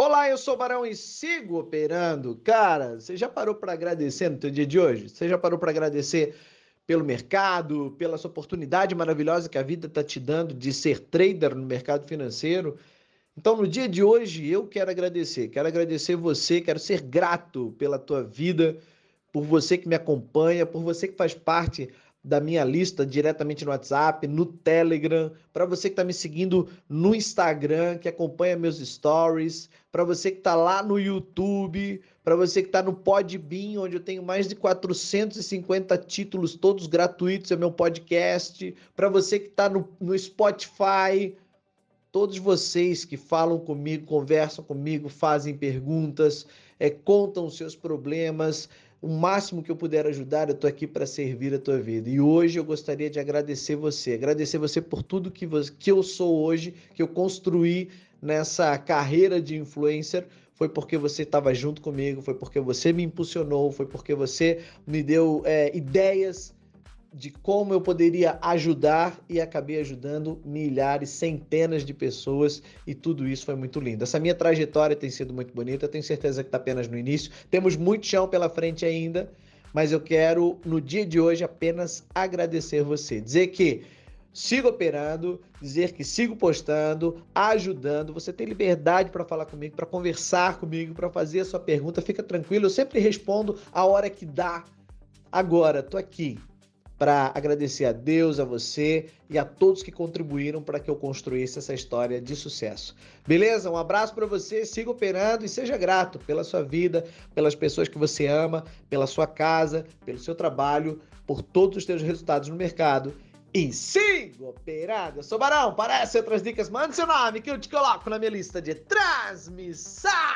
Olá, eu sou o Barão e sigo operando. Cara, você já parou para agradecer no teu dia de hoje? Você já parou para agradecer pelo mercado, pela sua oportunidade maravilhosa que a vida está te dando de ser trader no mercado financeiro? Então, no dia de hoje, eu quero agradecer. Quero agradecer você, quero ser grato pela tua vida, por você que me acompanha, por você que faz parte da minha lista diretamente no WhatsApp, no Telegram, para você que está me seguindo no Instagram, que acompanha meus stories, para você que está lá no YouTube, para você que está no Podbean, onde eu tenho mais de 450 títulos, todos gratuitos, é meu podcast, para você que está no, no Spotify, todos vocês que falam comigo, conversam comigo, fazem perguntas, é, contam os seus problemas, o máximo que eu puder ajudar, eu estou aqui para servir a tua vida. E hoje eu gostaria de agradecer você, agradecer você por tudo que, você, que eu sou hoje, que eu construí nessa carreira de influencer. Foi porque você estava junto comigo, foi porque você me impulsionou, foi porque você me deu é, ideias de como eu poderia ajudar e acabei ajudando milhares, centenas de pessoas e tudo isso foi muito lindo. Essa minha trajetória tem sido muito bonita, tenho certeza que está apenas no início. Temos muito chão pela frente ainda, mas eu quero no dia de hoje apenas agradecer você, dizer que sigo operando, dizer que sigo postando, ajudando. Você tem liberdade para falar comigo, para conversar comigo, para fazer a sua pergunta. Fica tranquilo, eu sempre respondo a hora que dá. Agora, tô aqui para agradecer a Deus, a você e a todos que contribuíram para que eu construísse essa história de sucesso. Beleza? Um abraço para você, siga operando e seja grato pela sua vida, pelas pessoas que você ama, pela sua casa, pelo seu trabalho, por todos os seus resultados no mercado. E siga operando. Eu sou Barão, parece outras dicas, mande seu nome que eu te coloco na minha lista de transmissão.